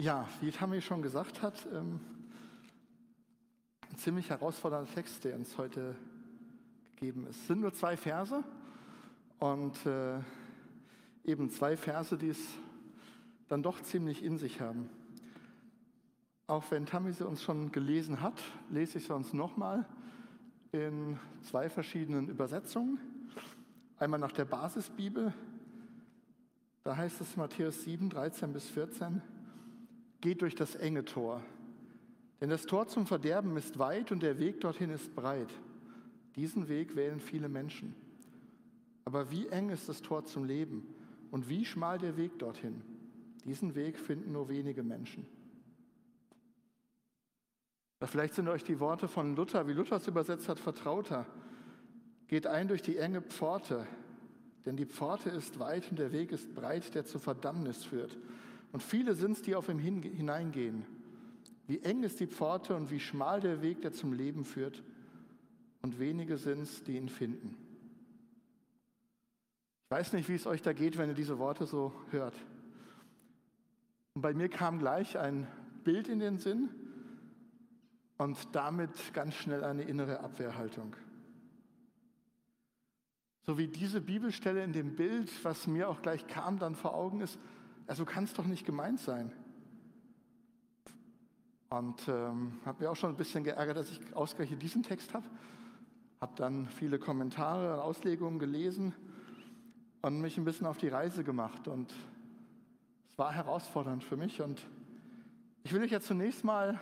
Ja, wie Tammy schon gesagt hat, ähm, ein ziemlich herausfordernder Text, der uns heute gegeben ist. Es sind nur zwei Verse und äh, eben zwei Verse, die es dann doch ziemlich in sich haben. Auch wenn Tammy sie uns schon gelesen hat, lese ich sie uns nochmal in zwei verschiedenen Übersetzungen. Einmal nach der Basisbibel, da heißt es Matthäus 7, 13 bis 14, geht durch das enge Tor. Denn das Tor zum Verderben ist weit und der Weg dorthin ist breit. Diesen Weg wählen viele Menschen. Aber wie eng ist das Tor zum Leben und wie schmal der Weg dorthin? Diesen Weg finden nur wenige Menschen. Vielleicht sind euch die Worte von Luther, wie Luther es übersetzt hat, vertrauter. Geht ein durch die enge Pforte, denn die Pforte ist weit und der Weg ist breit, der zur Verdammnis führt. Und viele sind es, die auf ihn hineingehen. Wie eng ist die Pforte und wie schmal der Weg, der zum Leben führt. Und wenige sind es, die ihn finden. Ich weiß nicht, wie es euch da geht, wenn ihr diese Worte so hört. Und bei mir kam gleich ein Bild in den Sinn und damit ganz schnell eine innere Abwehrhaltung. So wie diese Bibelstelle in dem Bild, was mir auch gleich kam, dann vor Augen ist, also kann es doch nicht gemeint sein. Und ähm, habe mir auch schon ein bisschen geärgert, dass ich ausgerechnet diesen Text habe. Habe dann viele Kommentare und Auslegungen gelesen und mich ein bisschen auf die Reise gemacht. Und es war herausfordernd für mich. Und ich will euch jetzt zunächst mal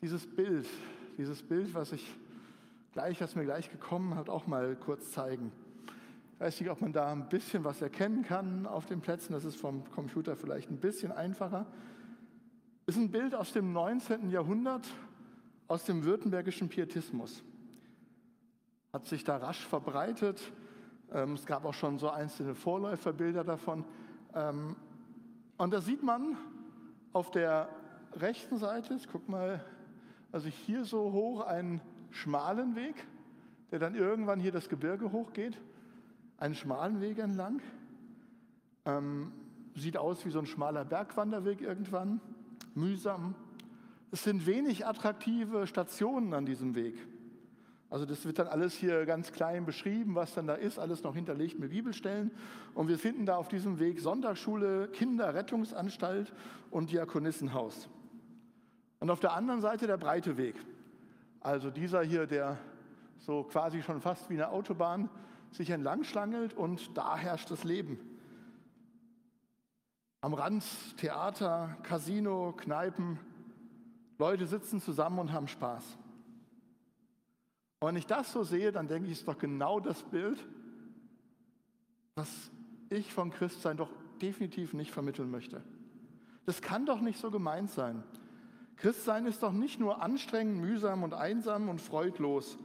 dieses Bild, dieses Bild, was ich gleich, was mir gleich gekommen hat, auch mal kurz zeigen. Ich weiß nicht, ob man da ein bisschen was erkennen kann auf den Plätzen. Das ist vom Computer vielleicht ein bisschen einfacher. Ist ein Bild aus dem 19. Jahrhundert, aus dem württembergischen Pietismus. Hat sich da rasch verbreitet. Ähm, es gab auch schon so einzelne Vorläuferbilder davon. Ähm, und da sieht man auf der rechten Seite, guck mal, also hier so hoch einen schmalen Weg, der dann irgendwann hier das Gebirge hochgeht, einen schmalen Weg entlang. Ähm, sieht aus wie so ein schmaler Bergwanderweg irgendwann, mühsam. Es sind wenig attraktive Stationen an diesem Weg. Also das wird dann alles hier ganz klein beschrieben, was dann da ist, alles noch hinterlegt mit Bibelstellen. Und wir finden da auf diesem Weg Sonntagsschule, Kinderrettungsanstalt und Diakonissenhaus. Und auf der anderen Seite der breite Weg. Also dieser hier, der so quasi schon fast wie eine Autobahn sich entlang schlangelt und da herrscht das Leben. Am Rand Theater, Casino, Kneipen, Leute sitzen zusammen und haben Spaß. Und wenn ich das so sehe, dann denke ich, ist doch genau das Bild, was ich vom Christsein doch definitiv nicht vermitteln möchte. Das kann doch nicht so gemeint sein. Christsein ist doch nicht nur anstrengend, mühsam und einsam und freudlos.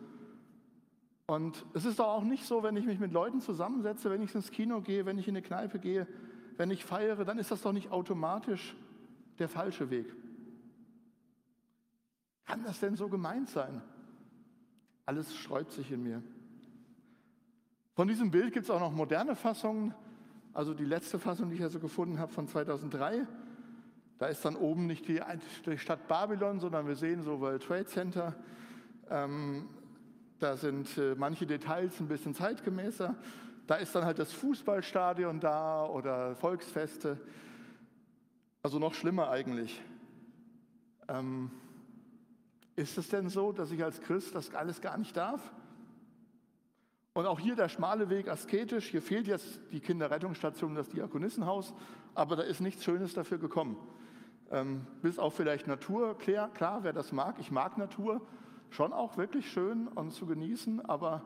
Und es ist doch auch nicht so, wenn ich mich mit Leuten zusammensetze, wenn ich ins Kino gehe, wenn ich in eine Kneipe gehe, wenn ich feiere, dann ist das doch nicht automatisch der falsche Weg. Kann das denn so gemeint sein? Alles sträubt sich in mir. Von diesem Bild gibt es auch noch moderne Fassungen. Also die letzte Fassung, die ich also gefunden habe, von 2003. Da ist dann oben nicht die, Stadt Babylon, sondern wir sehen so World Trade Center. Ähm, da sind äh, manche Details ein bisschen zeitgemäßer. Da ist dann halt das Fußballstadion da oder Volksfeste. Also noch schlimmer eigentlich. Ähm, ist es denn so, dass ich als Christ das alles gar nicht darf? Und auch hier der schmale Weg asketisch. Hier fehlt jetzt die Kinderrettungsstation, das Diakonissenhaus, aber da ist nichts Schönes dafür gekommen. Ähm, bis auf vielleicht Natur, klar, klar, wer das mag, ich mag Natur, schon auch wirklich schön und zu genießen, aber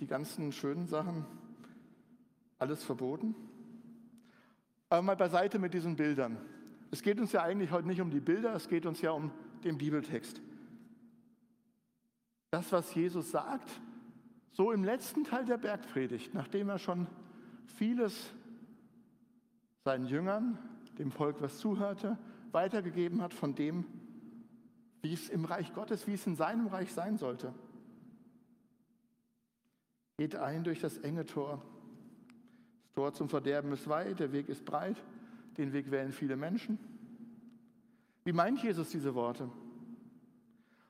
die ganzen schönen Sachen, alles verboten. Aber mal beiseite mit diesen Bildern. Es geht uns ja eigentlich heute nicht um die Bilder, es geht uns ja um den Bibeltext. Das, was Jesus sagt, so im letzten Teil der Bergpredigt, nachdem er schon vieles seinen Jüngern dem Volk, was zuhörte, weitergegeben hat von dem, wie es im Reich Gottes, wie es in seinem Reich sein sollte. Geht ein durch das enge Tor. Das Tor zum Verderben ist weit, der Weg ist breit. den Weg wählen viele Menschen. Wie meint Jesus diese Worte?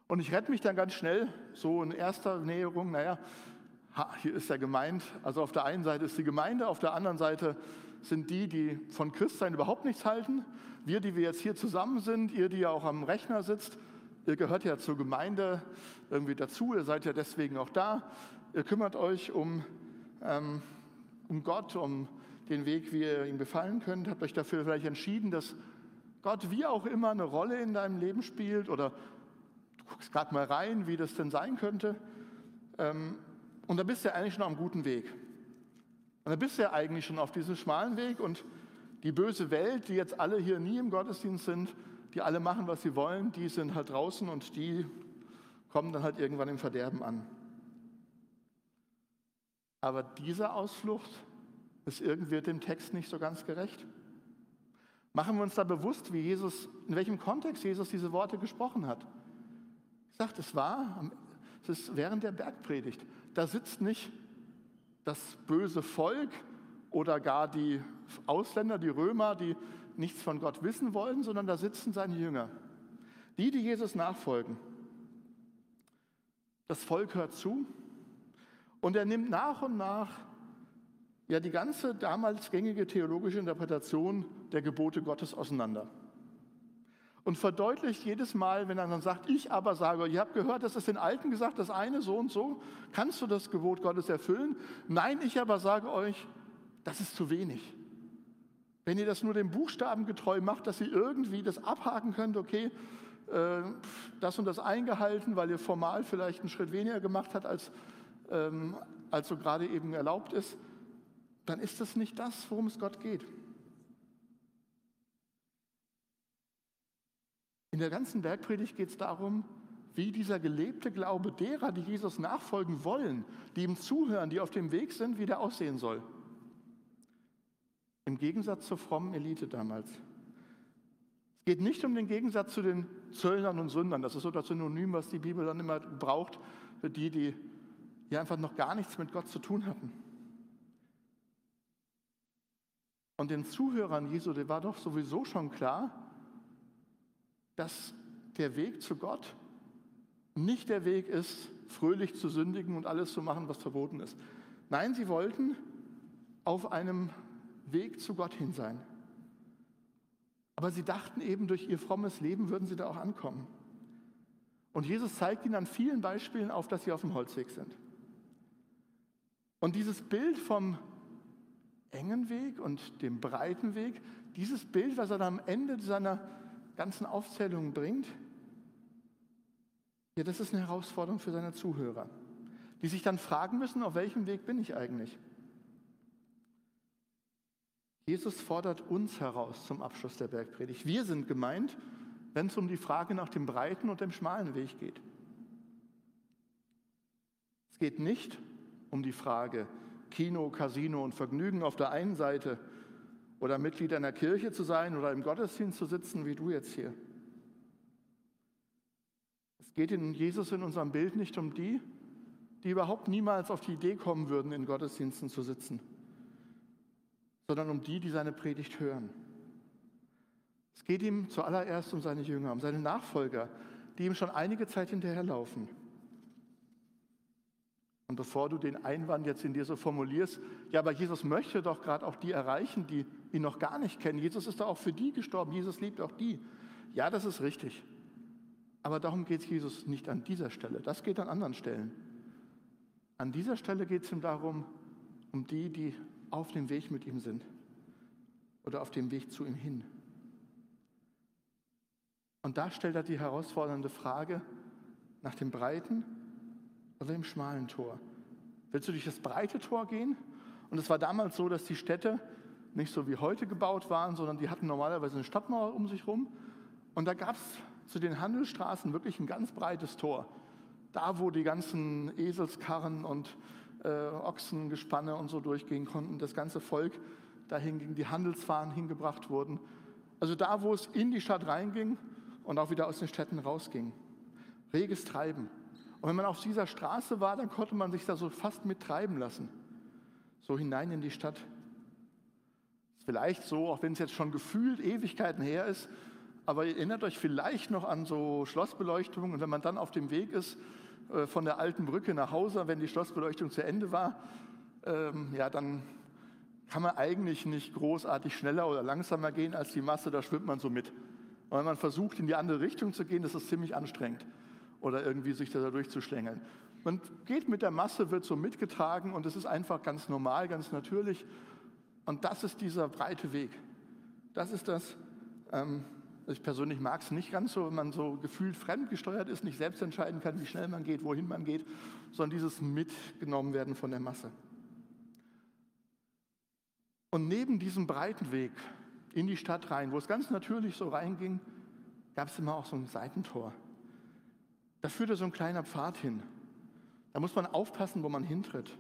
Und ich rette mich dann ganz schnell, so in erster Näherung, naja, hier ist er gemeint. Also auf der einen Seite ist die Gemeinde, auf der anderen Seite sind die, die von Christsein überhaupt nichts halten. Wir, die wir jetzt hier zusammen sind, ihr, die ja auch am Rechner sitzt, ihr gehört ja zur Gemeinde irgendwie dazu, ihr seid ja deswegen auch da. Ihr kümmert euch um, ähm, um Gott, um den Weg, wie ihr ihm gefallen könnt, habt euch dafür vielleicht entschieden, dass Gott wie auch immer eine Rolle in deinem Leben spielt oder du guckst gerade mal rein, wie das denn sein könnte. Ähm, und da bist du ja eigentlich schon einem guten Weg. Und da bist du ja eigentlich schon auf diesem schmalen Weg und die böse Welt, die jetzt alle hier nie im Gottesdienst sind, die alle machen, was sie wollen, die sind halt draußen und die kommen dann halt irgendwann im Verderben an. Aber diese Ausflucht ist irgendwie dem Text nicht so ganz gerecht. Machen wir uns da bewusst, wie Jesus, in welchem Kontext Jesus diese Worte gesprochen hat. Ich sagte, es war, es ist während der Bergpredigt da sitzt nicht das böse Volk oder gar die Ausländer, die Römer, die nichts von Gott wissen wollen, sondern da sitzen seine Jünger. Die, die Jesus nachfolgen. Das Volk hört zu und er nimmt nach und nach ja die ganze damals gängige theologische Interpretation der Gebote Gottes auseinander und verdeutlicht jedes Mal, wenn er dann sagt, ich aber sage, ihr habt gehört, das ist den Alten gesagt, das eine so und so, kannst du das Gebot Gottes erfüllen? Nein, ich aber sage euch, das ist zu wenig. Wenn ihr das nur dem Buchstaben getreu macht, dass ihr irgendwie das abhaken könnt, okay, äh, das und das eingehalten, weil ihr formal vielleicht einen Schritt weniger gemacht habt, als, ähm, als so gerade eben erlaubt ist, dann ist das nicht das, worum es Gott geht. In der ganzen Bergpredigt geht es darum, wie dieser gelebte Glaube derer, die Jesus nachfolgen wollen, die ihm zuhören, die auf dem Weg sind, wie der aussehen soll. Im Gegensatz zur frommen Elite damals. Es geht nicht um den Gegensatz zu den Zöllnern und Sündern. Das ist so das Synonym, was die Bibel dann immer braucht für die, die hier einfach noch gar nichts mit Gott zu tun hatten. Und den Zuhörern Jesu, der war doch sowieso schon klar, dass der Weg zu Gott nicht der Weg ist, fröhlich zu sündigen und alles zu machen, was verboten ist. Nein, sie wollten auf einem Weg zu Gott hin sein. Aber sie dachten eben, durch ihr frommes Leben würden sie da auch ankommen. Und Jesus zeigt ihnen an vielen Beispielen auf, dass sie auf dem Holzweg sind. Und dieses Bild vom engen Weg und dem breiten Weg, dieses Bild, was er dann am Ende seiner ganzen Aufzählungen bringt, ja, das ist eine Herausforderung für seine Zuhörer, die sich dann fragen müssen, auf welchem Weg bin ich eigentlich? Jesus fordert uns heraus zum Abschluss der Bergpredigt. Wir sind gemeint, wenn es um die Frage nach dem breiten und dem schmalen Weg geht. Es geht nicht um die Frage Kino, Casino und Vergnügen auf der einen Seite oder Mitglied einer Kirche zu sein oder im Gottesdienst zu sitzen, wie du jetzt hier. Es geht in Jesus in unserem Bild nicht um die, die überhaupt niemals auf die Idee kommen würden, in Gottesdiensten zu sitzen, sondern um die, die seine Predigt hören. Es geht ihm zuallererst um seine Jünger, um seine Nachfolger, die ihm schon einige Zeit hinterherlaufen. Und bevor du den Einwand jetzt in dir so formulierst, ja, aber Jesus möchte doch gerade auch die erreichen, die ihn noch gar nicht kennen. Jesus ist doch auch für die gestorben. Jesus liebt auch die. Ja, das ist richtig. Aber darum geht es Jesus nicht an dieser Stelle. Das geht an anderen Stellen. An dieser Stelle geht es ihm darum, um die, die auf dem Weg mit ihm sind oder auf dem Weg zu ihm hin. Und da stellt er die herausfordernde Frage nach dem breiten oder im schmalen Tor. Willst du durch das breite Tor gehen? Und es war damals so, dass die Städte nicht so wie heute gebaut waren, sondern die hatten normalerweise eine Stadtmauer um sich herum. Und da gab es zu den Handelsstraßen wirklich ein ganz breites Tor. Da, wo die ganzen Eselskarren und äh, Ochsengespanne und so durchgehen konnten, das ganze Volk dahin ging, die Handelswaren hingebracht wurden. Also da, wo es in die Stadt reinging und auch wieder aus den Städten rausging. Reges Treiben. Und wenn man auf dieser Straße war, dann konnte man sich da so fast mittreiben lassen. So hinein in die Stadt. Vielleicht so, auch wenn es jetzt schon gefühlt Ewigkeiten her ist, aber ihr erinnert euch vielleicht noch an so Schlossbeleuchtungen und wenn man dann auf dem Weg ist äh, von der alten Brücke nach Hause, wenn die Schlossbeleuchtung zu Ende war, ähm, ja, dann kann man eigentlich nicht großartig schneller oder langsamer gehen als die Masse, da schwimmt man so mit. Und wenn man versucht, in die andere Richtung zu gehen, das ist ziemlich anstrengend oder irgendwie sich da durchzuschlängeln. Man geht mit der Masse, wird so mitgetragen und es ist einfach ganz normal, ganz natürlich. Und das ist dieser breite Weg. Das ist das, ähm, ich persönlich mag es nicht ganz so, wenn man so gefühlt fremdgesteuert ist, nicht selbst entscheiden kann, wie schnell man geht, wohin man geht, sondern dieses mitgenommen werden von der Masse. Und neben diesem breiten Weg in die Stadt rein, wo es ganz natürlich so reinging, gab es immer auch so ein Seitentor. Da führte so ein kleiner Pfad hin. Da muss man aufpassen, wo man hintritt.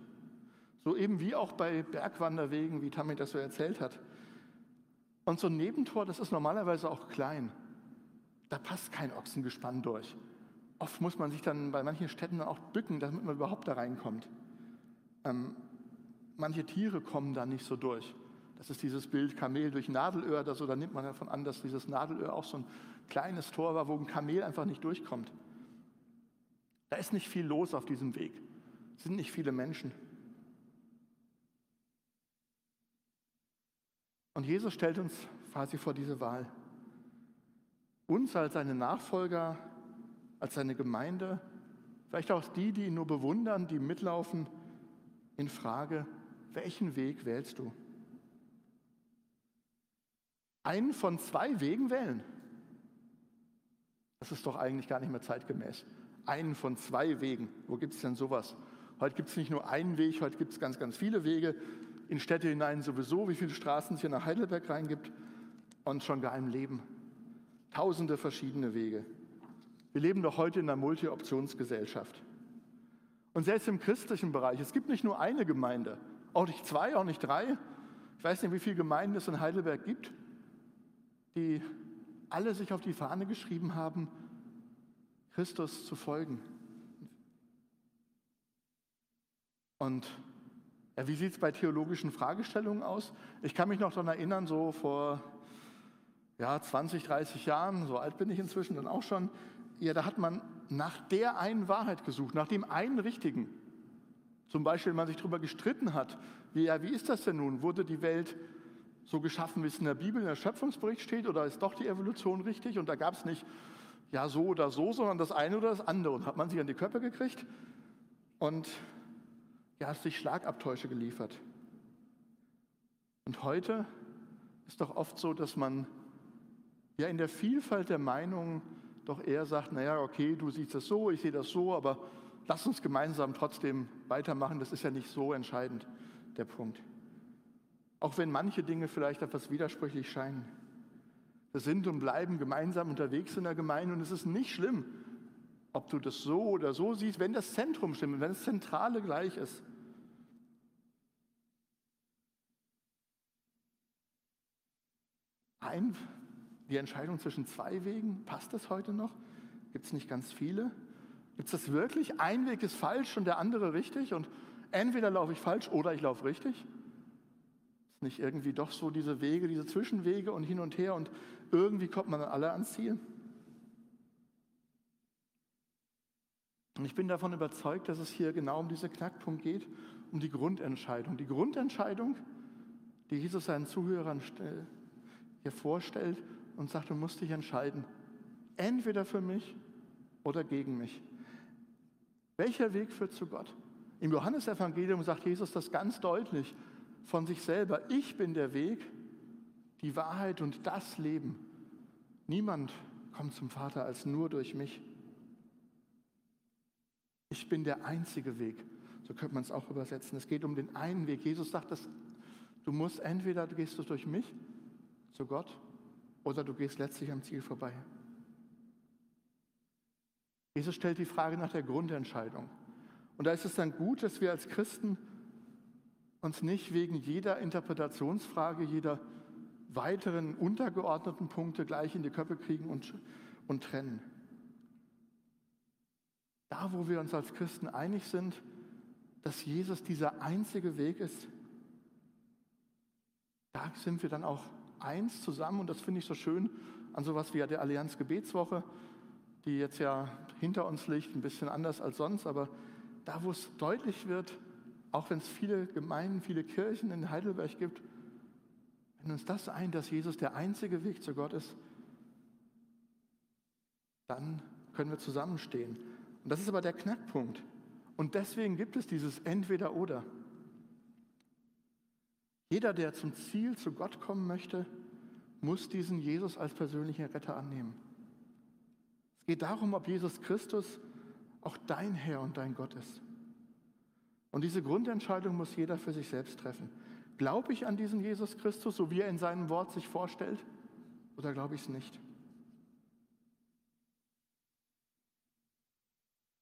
So eben wie auch bei Bergwanderwegen, wie Tammy das so erzählt hat. Und so ein Nebentor, das ist normalerweise auch klein. Da passt kein Ochsengespann durch. Oft muss man sich dann bei manchen Städten auch bücken, damit man überhaupt da reinkommt. Ähm, manche Tiere kommen da nicht so durch. Das ist dieses Bild Kamel durch Nadelöhr oder so. Da nimmt man davon an, dass dieses Nadelöhr auch so ein kleines Tor war, wo ein Kamel einfach nicht durchkommt. Da ist nicht viel los auf diesem Weg. Es sind nicht viele Menschen. Und Jesus stellt uns quasi vor diese Wahl. Uns als seine Nachfolger, als seine Gemeinde, vielleicht auch die, die ihn nur bewundern, die mitlaufen, in Frage, welchen Weg wählst du? Einen von zwei Wegen wählen. Das ist doch eigentlich gar nicht mehr zeitgemäß. Einen von zwei Wegen. Wo gibt es denn sowas? Heute gibt es nicht nur einen Weg, heute gibt es ganz, ganz viele Wege in Städte hinein sowieso, wie viele Straßen es hier nach Heidelberg reingibt und schon gar im Leben. Tausende verschiedene Wege. Wir leben doch heute in einer Multi-Optionsgesellschaft. Und selbst im christlichen Bereich, es gibt nicht nur eine Gemeinde, auch nicht zwei, auch nicht drei. Ich weiß nicht, wie viele Gemeinden es in Heidelberg gibt, die alle sich auf die Fahne geschrieben haben, Christus zu folgen. Und wie sieht es bei theologischen Fragestellungen aus? Ich kann mich noch daran erinnern, so vor ja, 20, 30 Jahren, so alt bin ich inzwischen dann auch schon, ja, da hat man nach der einen Wahrheit gesucht, nach dem einen Richtigen. Zum Beispiel, wenn man sich darüber gestritten hat, wie, ja, wie ist das denn nun? Wurde die Welt so geschaffen, wie es in der Bibel, in der Schöpfungsbericht steht, oder ist doch die Evolution richtig? Und da gab es nicht ja so oder so, sondern das eine oder das andere. Und hat man sich an die Köpfe gekriegt und ja, hast sich Schlagabtäusche geliefert. Und heute ist doch oft so, dass man ja in der Vielfalt der Meinungen doch eher sagt, naja, okay, du siehst das so, ich sehe das so, aber lass uns gemeinsam trotzdem weitermachen, das ist ja nicht so entscheidend, der Punkt. Auch wenn manche Dinge vielleicht etwas widersprüchlich scheinen. Wir sind und bleiben gemeinsam unterwegs in der Gemeinde und es ist nicht schlimm, ob du das so oder so siehst, wenn das Zentrum stimmt, wenn das Zentrale gleich ist. Ein, die Entscheidung zwischen zwei Wegen, passt das heute noch? Gibt es nicht ganz viele? Gibt es das wirklich? Ein Weg ist falsch und der andere richtig und entweder laufe ich falsch oder ich laufe richtig? Ist nicht irgendwie doch so diese Wege, diese Zwischenwege und hin und her und irgendwie kommt man dann alle ans Ziel? Und ich bin davon überzeugt, dass es hier genau um diesen Knackpunkt geht, um die Grundentscheidung. Die Grundentscheidung, die Jesus seinen Zuhörern stellt hier vorstellt und sagt, du musst dich entscheiden, entweder für mich oder gegen mich. Welcher Weg führt zu Gott? Im Johannesevangelium sagt Jesus das ganz deutlich von sich selber. Ich bin der Weg, die Wahrheit und das Leben. Niemand kommt zum Vater als nur durch mich. Ich bin der einzige Weg. So könnte man es auch übersetzen. Es geht um den einen Weg. Jesus sagt, dass du musst entweder gehst du durch mich zu Gott oder du gehst letztlich am Ziel vorbei. Jesus stellt die Frage nach der Grundentscheidung. Und da ist es dann gut, dass wir als Christen uns nicht wegen jeder Interpretationsfrage, jeder weiteren untergeordneten Punkte gleich in die Köpfe kriegen und, und trennen. Da, wo wir uns als Christen einig sind, dass Jesus dieser einzige Weg ist, da sind wir dann auch eins zusammen und das finde ich so schön an sowas wie der Allianz Gebetswoche, die jetzt ja hinter uns liegt, ein bisschen anders als sonst, aber da, wo es deutlich wird, auch wenn es viele Gemeinden, viele Kirchen in Heidelberg gibt, wenn uns das ein, dass Jesus der einzige Weg zu Gott ist, dann können wir zusammenstehen. Und das ist aber der Knackpunkt. Und deswegen gibt es dieses Entweder-Oder. Jeder, der zum Ziel zu Gott kommen möchte, muss diesen Jesus als persönlichen Retter annehmen. Es geht darum, ob Jesus Christus auch dein Herr und dein Gott ist. Und diese Grundentscheidung muss jeder für sich selbst treffen. Glaube ich an diesen Jesus Christus, so wie er in seinem Wort sich vorstellt, oder glaube ich es nicht?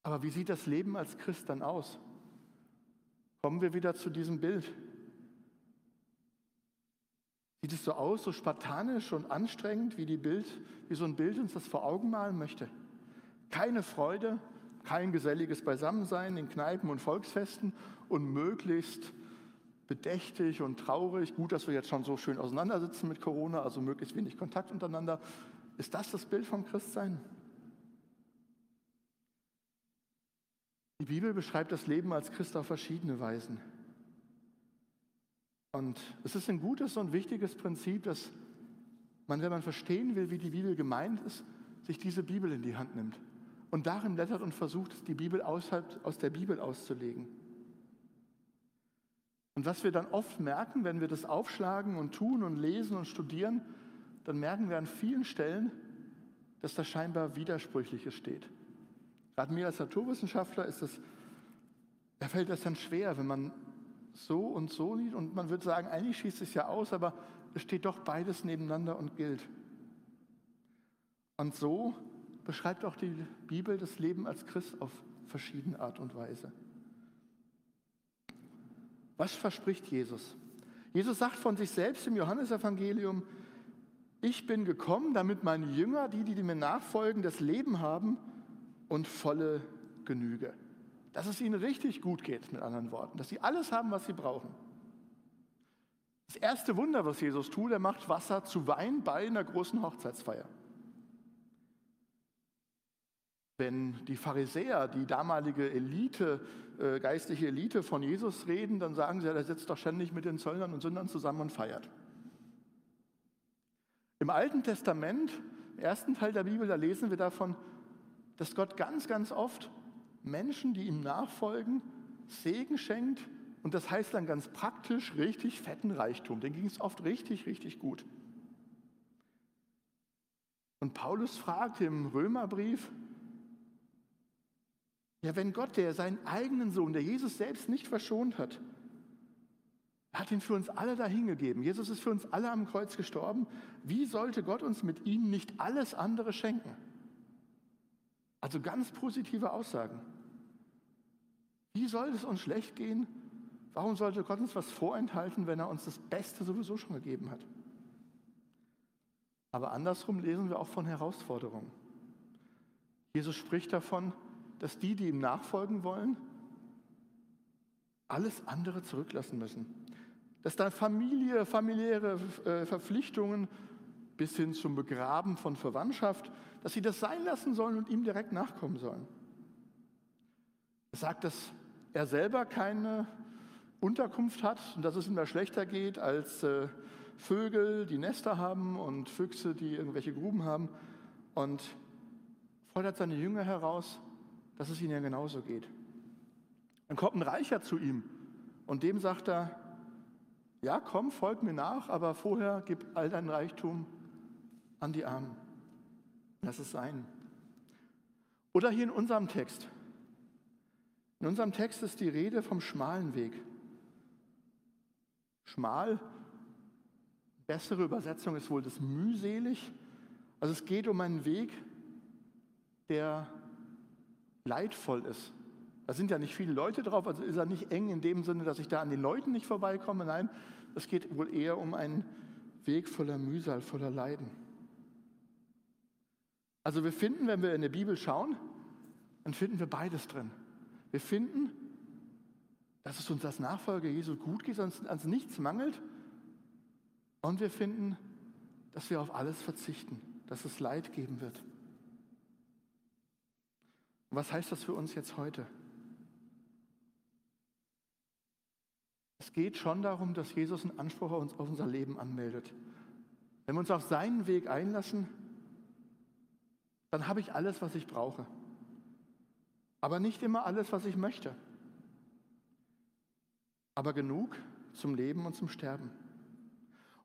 Aber wie sieht das Leben als Christ dann aus? Kommen wir wieder zu diesem Bild. Sieht es so aus, so spartanisch und anstrengend, wie, die Bild, wie so ein Bild uns das vor Augen malen möchte? Keine Freude, kein geselliges Beisammensein in Kneipen und Volksfesten und möglichst bedächtig und traurig. Gut, dass wir jetzt schon so schön auseinandersitzen mit Corona, also möglichst wenig Kontakt untereinander. Ist das das Bild vom Christsein? Die Bibel beschreibt das Leben als Christ auf verschiedene Weisen. Und es ist ein gutes und wichtiges Prinzip, dass man, wenn man verstehen will, wie die Bibel gemeint ist, sich diese Bibel in die Hand nimmt und darin blättert und versucht, die Bibel außerhalb, aus der Bibel auszulegen. Und was wir dann oft merken, wenn wir das aufschlagen und tun und lesen und studieren, dann merken wir an vielen Stellen, dass da scheinbar Widersprüchliches steht. Gerade mir als Naturwissenschaftler ist das, da fällt das dann schwer, wenn man so und so liest und man würde sagen, eigentlich schießt es ja aus, aber es steht doch beides nebeneinander und gilt. Und so beschreibt auch die Bibel das Leben als Christ auf verschiedene Art und Weise. Was verspricht Jesus? Jesus sagt von sich selbst im Johannesevangelium, ich bin gekommen, damit meine Jünger, die, die mir nachfolgen, das Leben haben und volle Genüge. Dass es ihnen richtig gut geht, mit anderen Worten, dass sie alles haben, was sie brauchen. Das erste Wunder, was Jesus tut, er macht Wasser zu Wein bei einer großen Hochzeitsfeier. Wenn die Pharisäer, die damalige Elite, äh, geistliche Elite von Jesus reden, dann sagen sie, er sitzt doch ständig mit den Zöllnern und Sündern zusammen und feiert. Im Alten Testament, im ersten Teil der Bibel, da lesen wir davon, dass Gott ganz, ganz oft Menschen, die ihm nachfolgen, Segen schenkt und das heißt dann ganz praktisch richtig fetten Reichtum. Den ging es oft richtig, richtig gut. Und Paulus fragt im Römerbrief, ja, wenn Gott, der seinen eigenen Sohn, der Jesus selbst nicht verschont hat, hat ihn für uns alle dahingegeben. Jesus ist für uns alle am Kreuz gestorben. Wie sollte Gott uns mit ihm nicht alles andere schenken? Also ganz positive Aussagen. Wie soll es uns schlecht gehen? Warum sollte Gott uns was vorenthalten, wenn er uns das Beste sowieso schon gegeben hat? Aber andersrum lesen wir auch von Herausforderungen. Jesus spricht davon, dass die, die ihm nachfolgen wollen, alles andere zurücklassen müssen. Dass da Familie, familiäre äh, Verpflichtungen bis hin zum Begraben von Verwandtschaft, dass sie das sein lassen sollen und ihm direkt nachkommen sollen. Er sagt, dass er selber keine Unterkunft hat und dass es ihm da schlechter geht als äh, Vögel, die Nester haben und Füchse, die irgendwelche Gruben haben und fordert seine Jünger heraus, dass es ihnen ja genauso geht. Dann kommt ein Reicher zu ihm und dem sagt er, ja, komm, folg mir nach, aber vorher gib all dein Reichtum an die Armen. Lass es sein. Oder hier in unserem Text. In unserem Text ist die Rede vom schmalen Weg. Schmal, bessere Übersetzung ist wohl das mühselig. Also es geht um einen Weg, der leidvoll ist. Da sind ja nicht viele Leute drauf, also ist er nicht eng in dem Sinne, dass ich da an den Leuten nicht vorbeikomme. Nein, es geht wohl eher um einen Weg voller Mühsal, voller Leiden. Also wir finden, wenn wir in der Bibel schauen, dann finden wir beides drin. Wir finden, dass es uns als Nachfolger Jesu gut geht, dass uns nichts mangelt. Und wir finden, dass wir auf alles verzichten, dass es Leid geben wird. Und was heißt das für uns jetzt heute? Es geht schon darum, dass Jesus einen Anspruch auf unser Leben anmeldet. Wenn wir uns auf seinen Weg einlassen, dann habe ich alles, was ich brauche. Aber nicht immer alles, was ich möchte. Aber genug zum Leben und zum Sterben.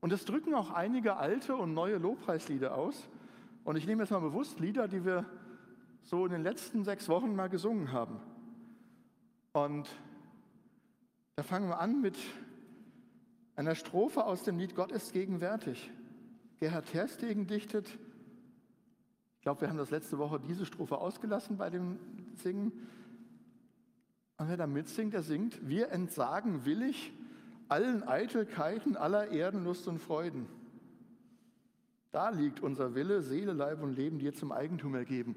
Und das drücken auch einige alte und neue Lobpreislieder aus. Und ich nehme jetzt mal bewusst Lieder, die wir so in den letzten sechs Wochen mal gesungen haben. Und da fangen wir an mit einer Strophe aus dem Lied Gott ist gegenwärtig. Gerhard Terstegen dichtet, ich glaube, wir haben das letzte Woche diese Strophe ausgelassen bei dem Singen. Und wer da mitsingt, der singt, wir entsagen willig allen Eitelkeiten aller Erdenlust und Freuden. Da liegt unser Wille, Seele, Leib und Leben dir zum Eigentum ergeben.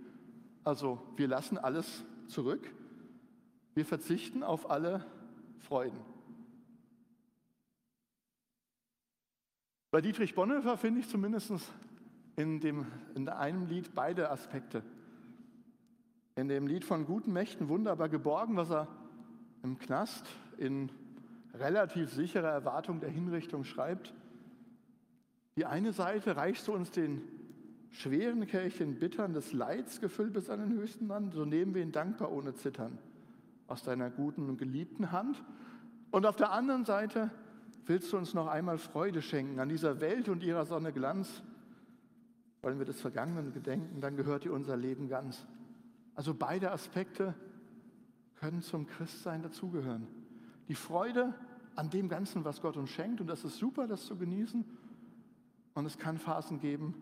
Also wir lassen alles zurück. Wir verzichten auf alle Freuden. Bei Dietrich Bonhoeffer finde ich zumindest in, dem, in einem Lied beide Aspekte. In dem Lied von guten Mächten wunderbar geborgen, was er im Knast in relativ sicherer Erwartung der Hinrichtung schreibt. Die eine Seite reichst du uns den schweren Kelch, den bittern des Leids gefüllt bis an den höchsten Mann, so nehmen wir ihn dankbar ohne Zittern aus deiner guten und geliebten Hand. Und auf der anderen Seite willst du uns noch einmal Freude schenken an dieser Welt und ihrer Sonne Glanz. Wollen wir des Vergangenen gedenken, dann gehört dir unser Leben ganz. Also beide Aspekte können zum Christsein dazugehören. Die Freude an dem Ganzen, was Gott uns schenkt, und das ist super, das zu genießen. Und es kann Phasen geben,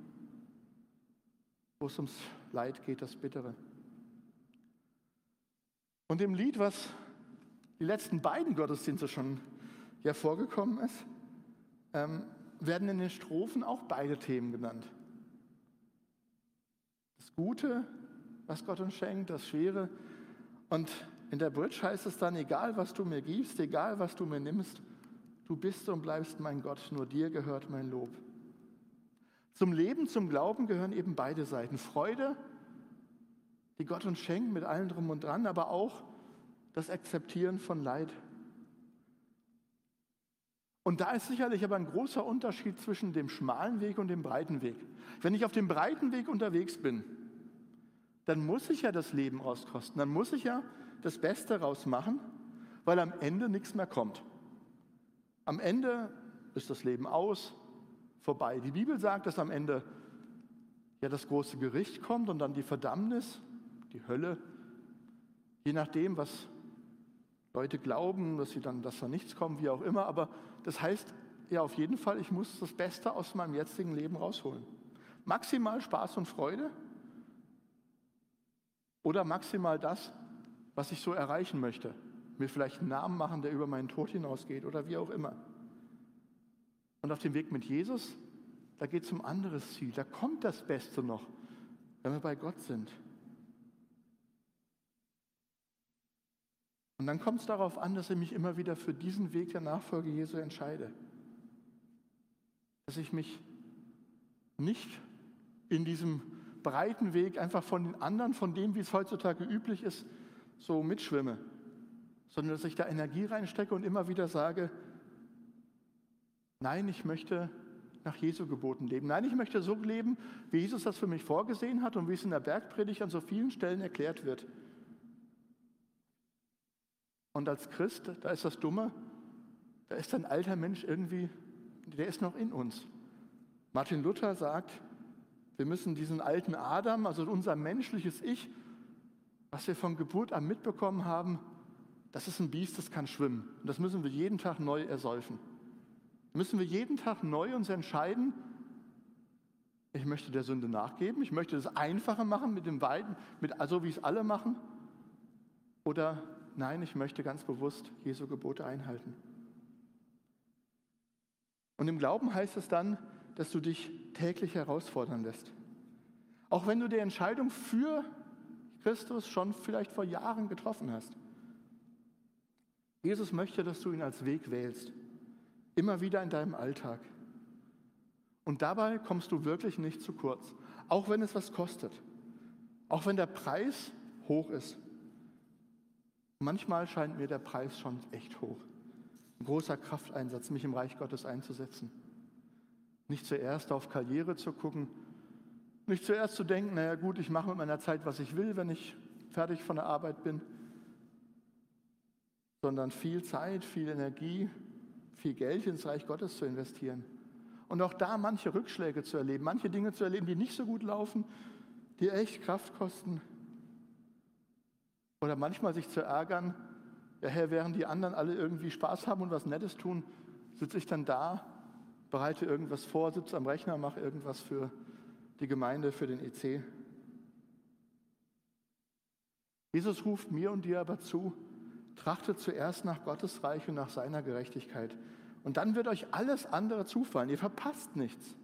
wo es ums Leid geht, das Bittere. Und im Lied, was die letzten beiden Gottesdienste schon ja vorgekommen ist, ähm, werden in den Strophen auch beide Themen genannt. Gute, was Gott uns schenkt, das Schwere. Und in der Bridge heißt es dann, egal was du mir gibst, egal was du mir nimmst, du bist und bleibst mein Gott, nur dir gehört mein Lob. Zum Leben, zum Glauben gehören eben beide Seiten. Freude die Gott uns schenkt mit allem drum und dran, aber auch das Akzeptieren von Leid. Und da ist sicherlich aber ein großer Unterschied zwischen dem schmalen Weg und dem breiten Weg. Wenn ich auf dem breiten Weg unterwegs bin, dann muss ich ja das Leben auskosten, dann muss ich ja das Beste rausmachen, weil am Ende nichts mehr kommt. Am Ende ist das Leben aus, vorbei. Die Bibel sagt, dass am Ende ja das große Gericht kommt und dann die Verdammnis die Hölle. Je nachdem, was Leute glauben, dass sie dann, dass da nichts kommt, wie auch immer. Aber das heißt ja auf jeden Fall, ich muss das Beste aus meinem jetzigen Leben rausholen. Maximal Spaß und Freude oder maximal das, was ich so erreichen möchte. Mir vielleicht einen Namen machen, der über meinen Tod hinausgeht oder wie auch immer. Und auf dem Weg mit Jesus, da geht es um anderes Ziel. Da kommt das Beste noch, wenn wir bei Gott sind. Und dann kommt es darauf an, dass ich mich immer wieder für diesen Weg der Nachfolge Jesu entscheide. Dass ich mich nicht in diesem breiten Weg einfach von den anderen, von dem, wie es heutzutage üblich ist, so mitschwimme, sondern dass ich da Energie reinstecke und immer wieder sage, nein, ich möchte nach Jesu Geboten leben. Nein, ich möchte so leben, wie Jesus das für mich vorgesehen hat und wie es in der Bergpredigt an so vielen Stellen erklärt wird. Und als Christ, da ist das Dumme, da ist ein alter Mensch irgendwie, der ist noch in uns. Martin Luther sagt, wir müssen diesen alten Adam, also unser menschliches Ich, was wir von Geburt an mitbekommen haben, das ist ein Biest, das kann schwimmen. Und das müssen wir jeden Tag neu ersäufen. Müssen wir jeden Tag neu uns entscheiden, ich möchte der Sünde nachgeben, ich möchte das Einfache machen mit dem Weiden, mit, also wie es alle machen, oder nein, ich möchte ganz bewusst Jesu Gebote einhalten. Und im Glauben heißt es dann, dass du dich täglich herausfordern lässt. Auch wenn du die Entscheidung für Christus schon vielleicht vor Jahren getroffen hast. Jesus möchte, dass du ihn als Weg wählst. Immer wieder in deinem Alltag. Und dabei kommst du wirklich nicht zu kurz, auch wenn es was kostet, auch wenn der Preis hoch ist. Manchmal scheint mir der Preis schon echt hoch. Ein großer Krafteinsatz, mich im Reich Gottes einzusetzen. Nicht zuerst auf Karriere zu gucken, nicht zuerst zu denken, naja gut, ich mache mit meiner Zeit, was ich will, wenn ich fertig von der Arbeit bin, sondern viel Zeit, viel Energie, viel Geld ins Reich Gottes zu investieren. Und auch da manche Rückschläge zu erleben, manche Dinge zu erleben, die nicht so gut laufen, die echt Kraft kosten. Oder manchmal sich zu ärgern, ja Herr, während die anderen alle irgendwie Spaß haben und was Nettes tun, sitze ich dann da, bereite irgendwas vor, sitze am Rechner, mache irgendwas für die Gemeinde, für den EC. Jesus ruft mir und dir aber zu, trachtet zuerst nach Gottes Reich und nach seiner Gerechtigkeit. Und dann wird euch alles andere zufallen. Ihr verpasst nichts.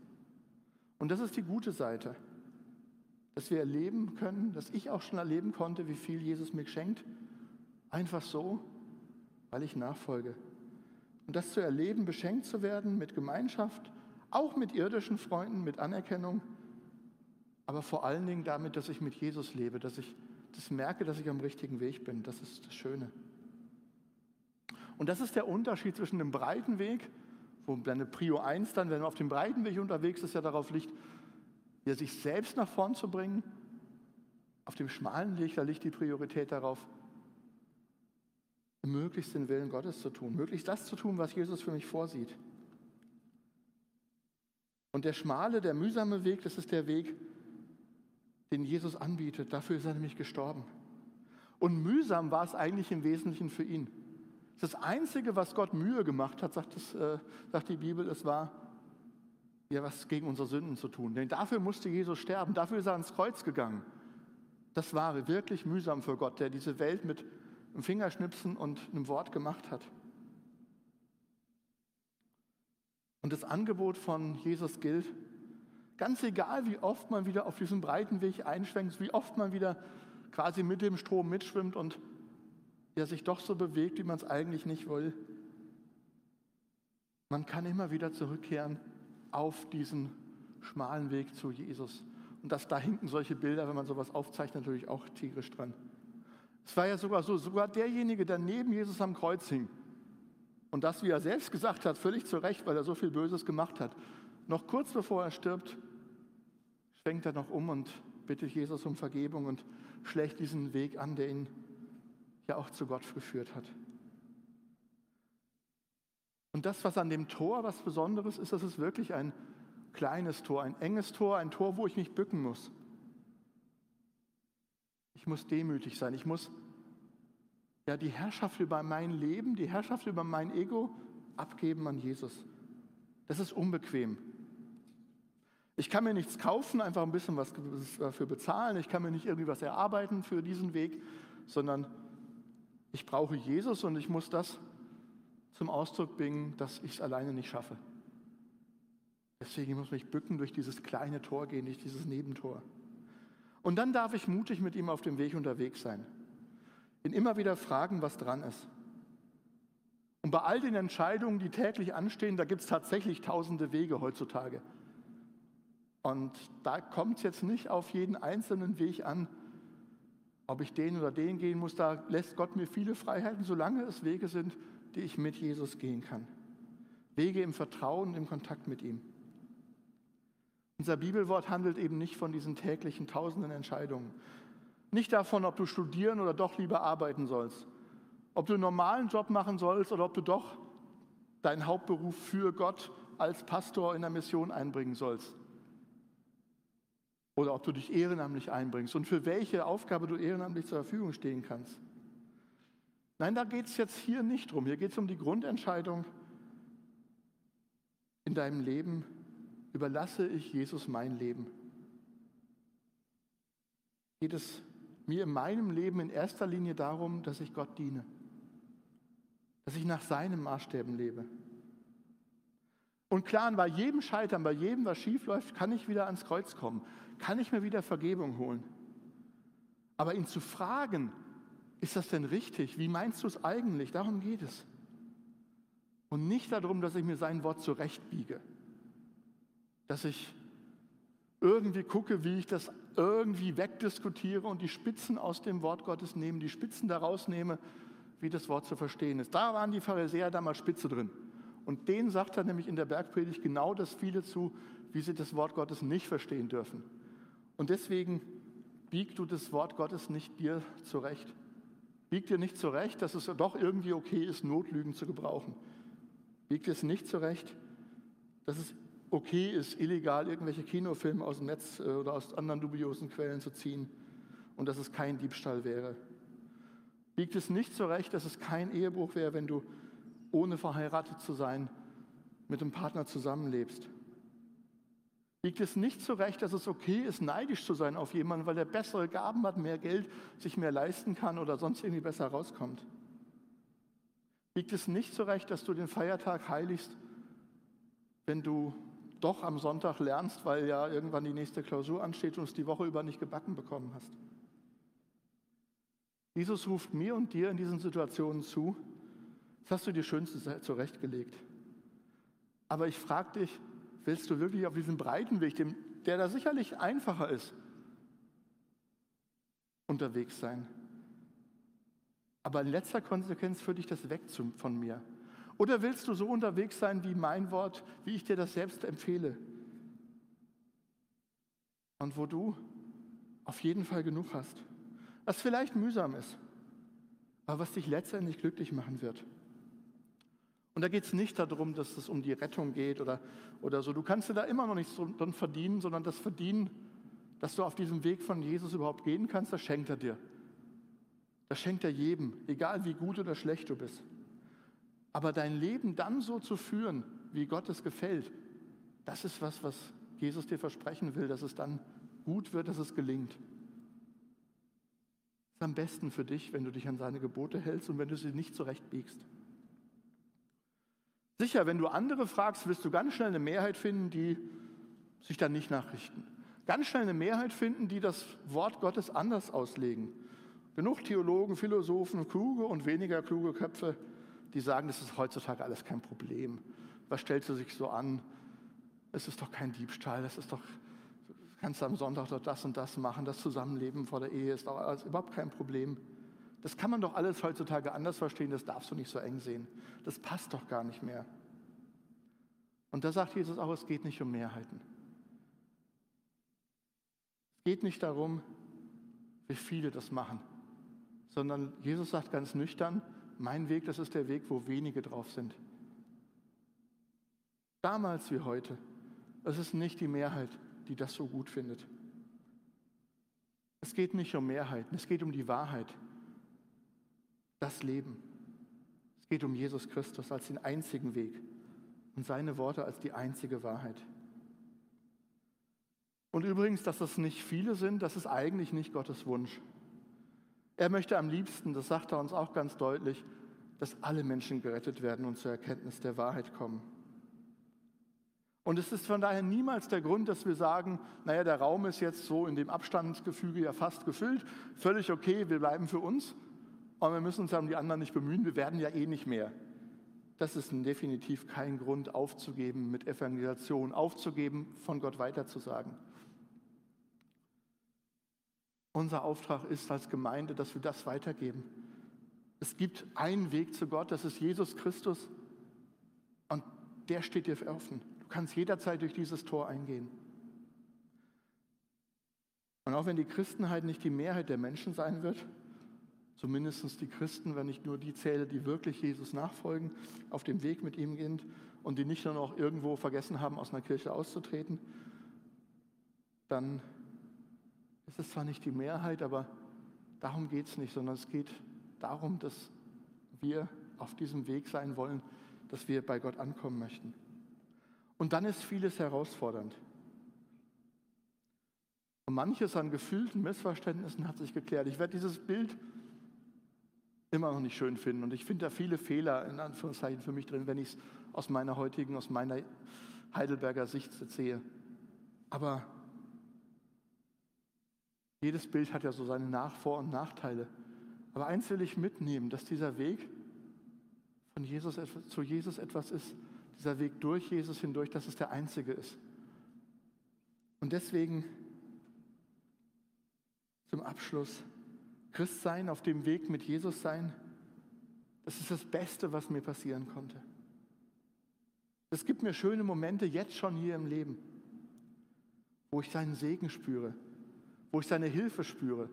Und das ist die gute Seite, dass wir erleben können, dass ich auch schon erleben konnte, wie viel Jesus mir schenkt. Einfach so, weil ich nachfolge. Und das zu erleben, beschenkt zu werden mit Gemeinschaft, auch mit irdischen Freunden, mit Anerkennung, aber vor allen Dingen damit, dass ich mit Jesus lebe, dass ich das merke, dass ich am richtigen Weg bin. Das ist das Schöne. Und das ist der Unterschied zwischen dem breiten Weg, wo deine Prio 1 dann, wenn man auf dem breiten Weg unterwegs ist, ja darauf liegt, sich selbst nach vorn zu bringen. Auf dem schmalen Weg, da liegt die Priorität darauf, möglichst den Willen Gottes zu tun, möglichst das zu tun, was Jesus für mich vorsieht. Und der schmale, der mühsame Weg, das ist der Weg, den Jesus anbietet. Dafür ist er nämlich gestorben. Und mühsam war es eigentlich im Wesentlichen für ihn. Das Einzige, was Gott Mühe gemacht hat, sagt, das, äh, sagt die Bibel, es war, ja, was gegen unsere Sünden zu tun. Denn dafür musste Jesus sterben, dafür ist er ans Kreuz gegangen. Das war wirklich mühsam für Gott, der diese Welt mit einem Fingerschnipsen und einem Wort gemacht hat. Und das Angebot von Jesus gilt, Ganz egal, wie oft man wieder auf diesem breiten Weg einschwenkt, wie oft man wieder quasi mit dem Strom mitschwimmt und er sich doch so bewegt, wie man es eigentlich nicht will. Man kann immer wieder zurückkehren auf diesen schmalen Weg zu Jesus. Und das, da hinken solche Bilder, wenn man sowas aufzeichnet, natürlich auch tierisch dran. Es war ja sogar so, sogar derjenige, der neben Jesus am Kreuz hing, und das, wie er selbst gesagt hat, völlig zu Recht, weil er so viel Böses gemacht hat, noch kurz bevor er stirbt, schwenkt er noch um und bittet Jesus um Vergebung und schlägt diesen Weg an, der ihn ja auch zu Gott geführt hat. Und das, was an dem Tor was Besonderes ist, das ist wirklich ein kleines Tor, ein enges Tor, ein Tor, wo ich mich bücken muss. Ich muss demütig sein. Ich muss ja die Herrschaft über mein Leben, die Herrschaft über mein Ego abgeben an Jesus. Das ist unbequem. Ich kann mir nichts kaufen, einfach ein bisschen was dafür bezahlen. Ich kann mir nicht irgendwie was erarbeiten für diesen Weg, sondern ich brauche Jesus und ich muss das zum Ausdruck bringen, dass ich es alleine nicht schaffe. Deswegen muss ich mich bücken, durch dieses kleine Tor gehen, durch dieses Nebentor. Und dann darf ich mutig mit ihm auf dem Weg unterwegs sein. Ihn immer wieder fragen, was dran ist. Und bei all den Entscheidungen, die täglich anstehen, da gibt es tatsächlich tausende Wege heutzutage. Und da kommt es jetzt nicht auf jeden einzelnen Weg an, ob ich den oder den gehen muss. Da lässt Gott mir viele Freiheiten, solange es Wege sind, die ich mit Jesus gehen kann. Wege im Vertrauen, im Kontakt mit ihm. Unser Bibelwort handelt eben nicht von diesen täglichen tausenden Entscheidungen. Nicht davon, ob du studieren oder doch lieber arbeiten sollst. Ob du einen normalen Job machen sollst oder ob du doch deinen Hauptberuf für Gott als Pastor in der Mission einbringen sollst oder ob du dich ehrenamtlich einbringst und für welche Aufgabe du ehrenamtlich zur Verfügung stehen kannst. Nein, da geht es jetzt hier nicht drum. Hier geht es um die Grundentscheidung in deinem Leben. Überlasse ich Jesus mein Leben? Geht es mir in meinem Leben in erster Linie darum, dass ich Gott diene? Dass ich nach seinen Maßstäben lebe? Und klar, bei jedem Scheitern, bei jedem, was schief läuft, kann ich wieder ans Kreuz kommen kann ich mir wieder Vergebung holen. Aber ihn zu fragen, ist das denn richtig? Wie meinst du es eigentlich? Darum geht es. Und nicht darum, dass ich mir sein Wort zurechtbiege. Dass ich irgendwie gucke, wie ich das irgendwie wegdiskutiere und die Spitzen aus dem Wort Gottes nehme, die Spitzen daraus nehme, wie das Wort zu verstehen ist. Da waren die Pharisäer damals Spitze drin. Und denen sagt er nämlich in der Bergpredigt genau das viele zu, wie sie das Wort Gottes nicht verstehen dürfen. Und deswegen bieg du das Wort Gottes nicht dir zurecht. Bieg dir nicht zurecht, dass es doch irgendwie okay ist, Notlügen zu gebrauchen. Bieg dir es nicht zurecht, dass es okay ist, illegal irgendwelche Kinofilme aus dem Netz äh, oder aus anderen dubiosen Quellen zu ziehen und dass es kein Diebstahl wäre. Biegt es nicht zurecht, dass es kein Ehebruch wäre, wenn du ohne verheiratet zu sein mit einem Partner zusammenlebst. Biegt es nicht zurecht, dass es okay ist, neidisch zu sein auf jemanden, weil er bessere Gaben hat, mehr Geld, sich mehr leisten kann oder sonst irgendwie besser rauskommt. Biegt es nicht zurecht, dass du den Feiertag heiligst, wenn du doch am Sonntag lernst, weil ja irgendwann die nächste Klausur ansteht und es die Woche über nicht gebacken bekommen hast. Jesus ruft mir und dir in diesen Situationen zu, das hast du dir schönste zurechtgelegt. Aber ich frage dich, willst du wirklich auf diesem breiten Weg, der da sicherlich einfacher ist, unterwegs sein? Aber in letzter Konsequenz führt dich das weg von mir. Oder willst du so unterwegs sein wie mein Wort, wie ich dir das selbst empfehle? Und wo du auf jeden Fall genug hast. Was vielleicht mühsam ist, aber was dich letztendlich glücklich machen wird. Und da geht es nicht darum, dass es um die Rettung geht oder, oder so. Du kannst dir da immer noch nichts dran verdienen, sondern das Verdienen, dass du auf diesem Weg von Jesus überhaupt gehen kannst, das schenkt er dir. Das schenkt er jedem, egal wie gut oder schlecht du bist. Aber dein Leben dann so zu führen, wie Gott es gefällt, das ist was, was Jesus dir versprechen will, dass es dann gut wird, dass es gelingt. Das ist am besten für dich, wenn du dich an seine Gebote hältst und wenn du sie nicht zurechtbiegst. Sicher, wenn du andere fragst, wirst du ganz schnell eine Mehrheit finden, die sich dann nicht nachrichten. Ganz schnell eine Mehrheit finden, die das Wort Gottes anders auslegen. Genug Theologen, Philosophen, kluge und weniger kluge Köpfe, die sagen, das ist heutzutage alles kein Problem. Was stellst du sich so an? Es ist doch kein Diebstahl, das ist doch, kannst du am Sonntag doch das und das machen, das Zusammenleben vor der Ehe ist doch alles, überhaupt kein Problem. Das kann man doch alles heutzutage anders verstehen, das darfst du nicht so eng sehen. Das passt doch gar nicht mehr. Und da sagt Jesus auch, es geht nicht um Mehrheiten. Es geht nicht darum, wie viele das machen, sondern Jesus sagt ganz nüchtern, mein Weg, das ist der Weg, wo wenige drauf sind. Damals wie heute. Es ist nicht die Mehrheit, die das so gut findet. Es geht nicht um Mehrheiten, es geht um die Wahrheit. Das Leben. Es geht um Jesus Christus als den einzigen Weg und seine Worte als die einzige Wahrheit. Und übrigens, dass es nicht viele sind, das ist eigentlich nicht Gottes Wunsch. Er möchte am liebsten, das sagt er uns auch ganz deutlich, dass alle Menschen gerettet werden und zur Erkenntnis der Wahrheit kommen. Und es ist von daher niemals der Grund, dass wir sagen, naja, der Raum ist jetzt so in dem Abstandsgefüge ja fast gefüllt, völlig okay, wir bleiben für uns und wir müssen uns um die anderen nicht bemühen, wir werden ja eh nicht mehr. Das ist definitiv kein Grund aufzugeben mit Evangelisation, aufzugeben, von Gott weiterzusagen. Unser Auftrag ist als Gemeinde, dass wir das weitergeben. Es gibt einen Weg zu Gott, das ist Jesus Christus. Und der steht dir offen. Du kannst jederzeit durch dieses Tor eingehen. Und auch wenn die Christenheit nicht die Mehrheit der Menschen sein wird, zumindest die Christen, wenn ich nur die zähle, die wirklich Jesus nachfolgen, auf dem Weg mit ihm gehen und die nicht nur noch irgendwo vergessen haben, aus einer Kirche auszutreten, dann ist es zwar nicht die Mehrheit, aber darum geht es nicht, sondern es geht darum, dass wir auf diesem Weg sein wollen, dass wir bei Gott ankommen möchten. Und dann ist vieles herausfordernd. Und manches an gefühlten Missverständnissen hat sich geklärt. Ich werde dieses Bild immer noch nicht schön finden. Und ich finde da viele Fehler in Anführungszeichen für mich drin, wenn ich es aus meiner heutigen, aus meiner Heidelberger Sicht sehe. Aber jedes Bild hat ja so seine Nach-, Vor- und Nachteile. Aber eins will ich mitnehmen, dass dieser Weg von Jesus zu Jesus etwas ist, dieser Weg durch Jesus hindurch, dass es der einzige ist. Und deswegen zum Abschluss, Christ sein, auf dem Weg mit Jesus sein, das ist das Beste, was mir passieren konnte. Es gibt mir schöne Momente jetzt schon hier im Leben, wo ich seinen Segen spüre, wo ich seine Hilfe spüre,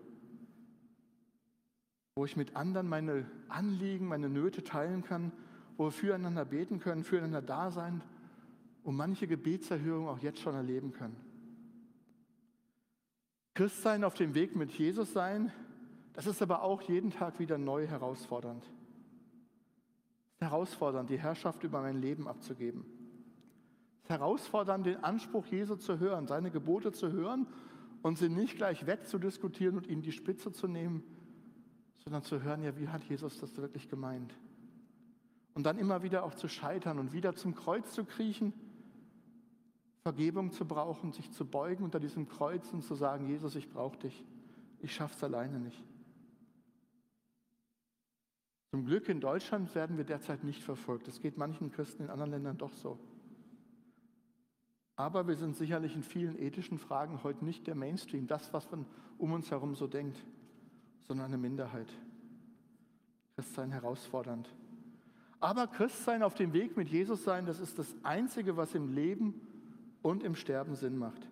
wo ich mit anderen meine Anliegen, meine Nöte teilen kann, wo wir füreinander beten können, füreinander da sein und manche Gebetserhörung auch jetzt schon erleben können. Christsein auf dem Weg mit Jesus sein, das ist aber auch jeden Tag wieder neu herausfordernd. Herausfordernd, die Herrschaft über mein Leben abzugeben. Herausfordernd, den Anspruch Jesu zu hören, seine Gebote zu hören und sie nicht gleich wegzudiskutieren und ihnen die Spitze zu nehmen, sondern zu hören, ja, wie hat Jesus das wirklich gemeint? Und dann immer wieder auch zu scheitern und wieder zum Kreuz zu kriechen, Vergebung zu brauchen, sich zu beugen unter diesem Kreuz und zu sagen, Jesus, ich brauche dich, ich schaffe es alleine nicht. Zum Glück in Deutschland werden wir derzeit nicht verfolgt. Das geht manchen Christen in anderen Ländern doch so. Aber wir sind sicherlich in vielen ethischen Fragen heute nicht der Mainstream, das, was man um uns herum so denkt sondern eine Minderheit. Christsein herausfordernd. Aber Christsein auf dem Weg mit Jesus sein, das ist das Einzige, was im Leben und im Sterben Sinn macht.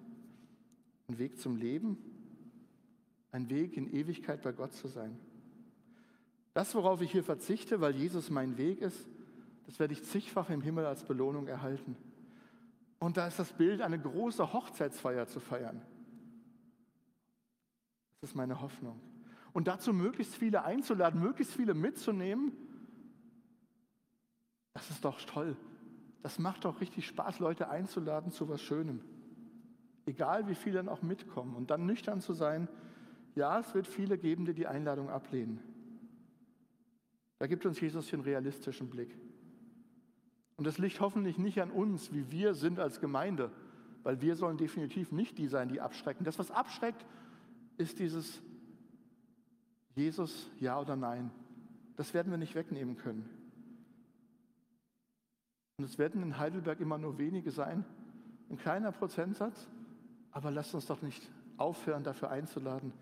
Ein Weg zum Leben, ein Weg in Ewigkeit bei Gott zu sein. Das, worauf ich hier verzichte, weil Jesus mein Weg ist, das werde ich zigfach im Himmel als Belohnung erhalten. Und da ist das Bild, eine große Hochzeitsfeier zu feiern. Das ist meine Hoffnung und dazu möglichst viele einzuladen, möglichst viele mitzunehmen, das ist doch toll. Das macht doch richtig Spaß, Leute einzuladen zu was Schönem. Egal wie viele dann auch mitkommen. Und dann nüchtern zu sein, ja, es wird viele geben, die die Einladung ablehnen. Da gibt uns Jesus einen realistischen Blick. Und das liegt hoffentlich nicht an uns, wie wir sind als Gemeinde, weil wir sollen definitiv nicht die sein, die abschrecken. Das, was abschreckt, ist dieses Jesus, ja oder nein? Das werden wir nicht wegnehmen können. Und es werden in Heidelberg immer nur wenige sein, ein kleiner Prozentsatz, aber lasst uns doch nicht aufhören, dafür einzuladen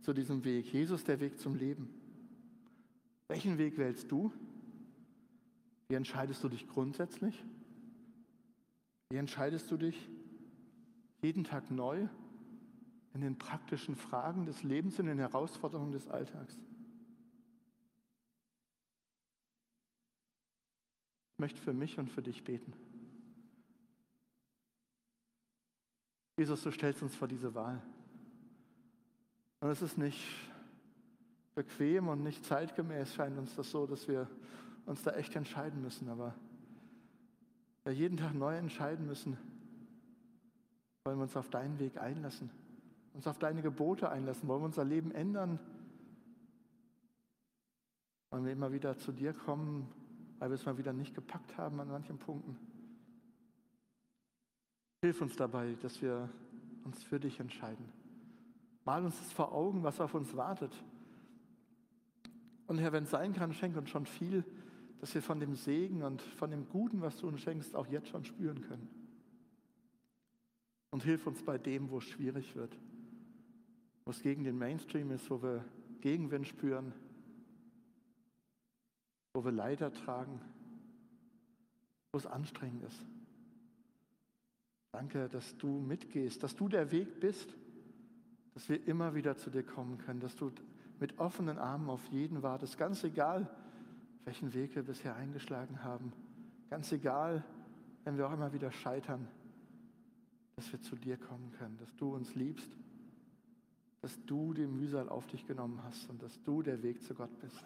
zu diesem Weg. Jesus, der Weg zum Leben. Welchen Weg wählst du? Wie entscheidest du dich grundsätzlich? Wie entscheidest du dich jeden Tag neu? in den praktischen Fragen des Lebens, in den Herausforderungen des Alltags. Ich möchte für mich und für dich beten. Jesus, du stellst uns vor diese Wahl. Und es ist nicht bequem und nicht zeitgemäß, scheint uns das so, dass wir uns da echt entscheiden müssen. Aber wir jeden Tag neu entscheiden müssen, wollen wir uns auf deinen Weg einlassen uns auf deine Gebote einlassen? Wollen wir unser Leben ändern? Wollen wir immer wieder zu dir kommen, weil wir es mal wieder nicht gepackt haben an manchen Punkten? Hilf uns dabei, dass wir uns für dich entscheiden. Mal uns das vor Augen, was auf uns wartet. Und Herr, wenn es sein kann, schenk uns schon viel, dass wir von dem Segen und von dem Guten, was du uns schenkst, auch jetzt schon spüren können. Und hilf uns bei dem, wo es schwierig wird wo es gegen den Mainstream ist, wo wir Gegenwind spüren, wo wir Leiter tragen, wo es anstrengend ist. Danke, dass du mitgehst, dass du der Weg bist, dass wir immer wieder zu dir kommen können, dass du mit offenen Armen auf jeden wartest, ganz egal, welchen Weg wir bisher eingeschlagen haben, ganz egal, wenn wir auch immer wieder scheitern, dass wir zu dir kommen können, dass du uns liebst dass du die Mühsal auf dich genommen hast und dass du der Weg zu Gott bist.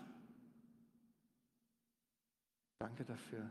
Danke dafür.